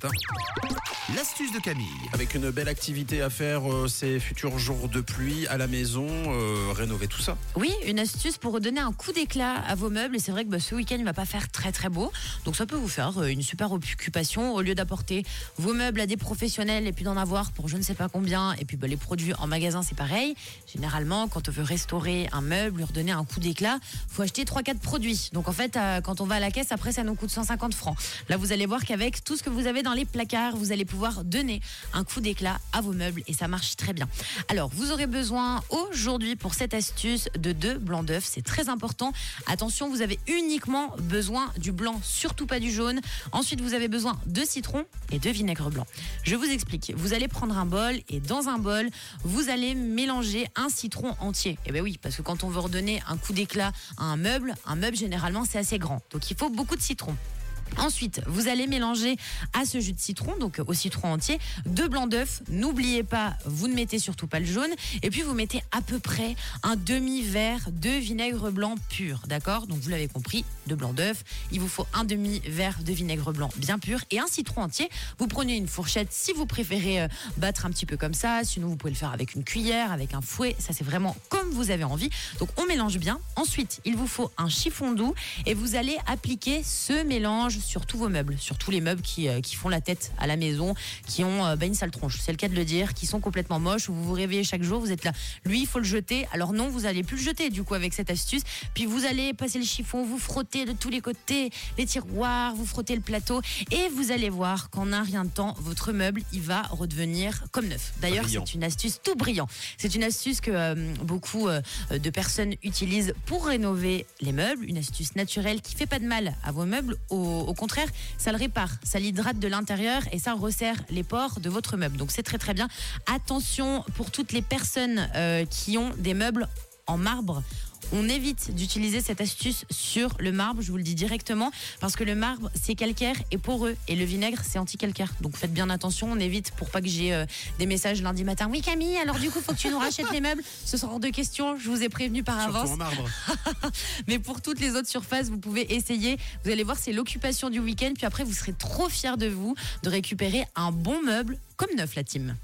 ¡Vamos! L'astuce de Camille. Avec une belle activité à faire euh, ces futurs jours de pluie à la maison, euh, rénover tout ça. Oui, une astuce pour redonner un coup d'éclat à vos meubles. Et c'est vrai que bah, ce week-end, il va pas faire très très beau. Donc ça peut vous faire euh, une super occupation au lieu d'apporter vos meubles à des professionnels et puis d'en avoir pour je ne sais pas combien. Et puis bah, les produits en magasin, c'est pareil. Généralement, quand on veut restaurer un meuble, lui redonner un coup d'éclat, faut acheter 3-4 produits. Donc en fait, euh, quand on va à la caisse, après, ça nous coûte 150 francs. Là, vous allez voir qu'avec tout ce que vous avez dans les placards, vous allez pouvoir donner un coup d'éclat à vos meubles et ça marche très bien. Alors, vous aurez besoin aujourd'hui pour cette astuce de deux blancs d'œufs. C'est très important. Attention, vous avez uniquement besoin du blanc, surtout pas du jaune. Ensuite, vous avez besoin de citron et de vinaigre blanc. Je vous explique. Vous allez prendre un bol et dans un bol, vous allez mélanger un citron entier. Eh bien oui, parce que quand on veut redonner un coup d'éclat à un meuble, un meuble généralement c'est assez grand. Donc il faut beaucoup de citron. Ensuite, vous allez mélanger à ce jus de citron, donc au citron entier, deux blancs d'œufs. N'oubliez pas, vous ne mettez surtout pas le jaune. Et puis vous mettez à peu près un demi-verre de vinaigre blanc pur, d'accord? Donc vous l'avez compris, deux blancs d'œufs. Il vous faut un demi-verre de vinaigre blanc bien pur et un citron entier. Vous prenez une fourchette si vous préférez euh, battre un petit peu comme ça. Sinon, vous pouvez le faire avec une cuillère, avec un fouet. Ça, c'est vraiment comme vous avez envie. Donc on mélange bien. Ensuite, il vous faut un chiffon doux et vous allez appliquer ce mélange sur tous vos meubles, sur tous les meubles qui, euh, qui font la tête à la maison, qui ont euh, bah, une sale tronche, c'est le cas de le dire, qui sont complètement moches, où vous vous réveillez chaque jour, vous êtes là, lui il faut le jeter, alors non, vous allez plus le jeter du coup avec cette astuce, puis vous allez passer le chiffon, vous frottez de tous les côtés les tiroirs, vous frottez le plateau, et vous allez voir qu'en un rien de temps, votre meuble, il va redevenir comme neuf. D'ailleurs, c'est une astuce tout brillant. C'est une astuce que euh, beaucoup euh, de personnes utilisent pour rénover les meubles, une astuce naturelle qui fait pas de mal à vos meubles, au contraire, ça le répare, ça l'hydrate de l'intérieur et ça resserre les pores de votre meuble. Donc c'est très très bien. Attention pour toutes les personnes euh, qui ont des meubles en marbre. On évite d'utiliser cette astuce sur le marbre, je vous le dis directement, parce que le marbre c'est calcaire et poreux et le vinaigre c'est anti-calcaire. Donc faites bien attention, on évite pour pas que j'ai euh, des messages lundi matin. Oui Camille, alors du coup faut que tu nous rachètes les meubles. Ce sera hors de question, je vous ai prévenu par Surtout avance. en marbre. Mais pour toutes les autres surfaces, vous pouvez essayer. Vous allez voir, c'est l'occupation du week-end. Puis après, vous serez trop fiers de vous de récupérer un bon meuble comme neuf, la team.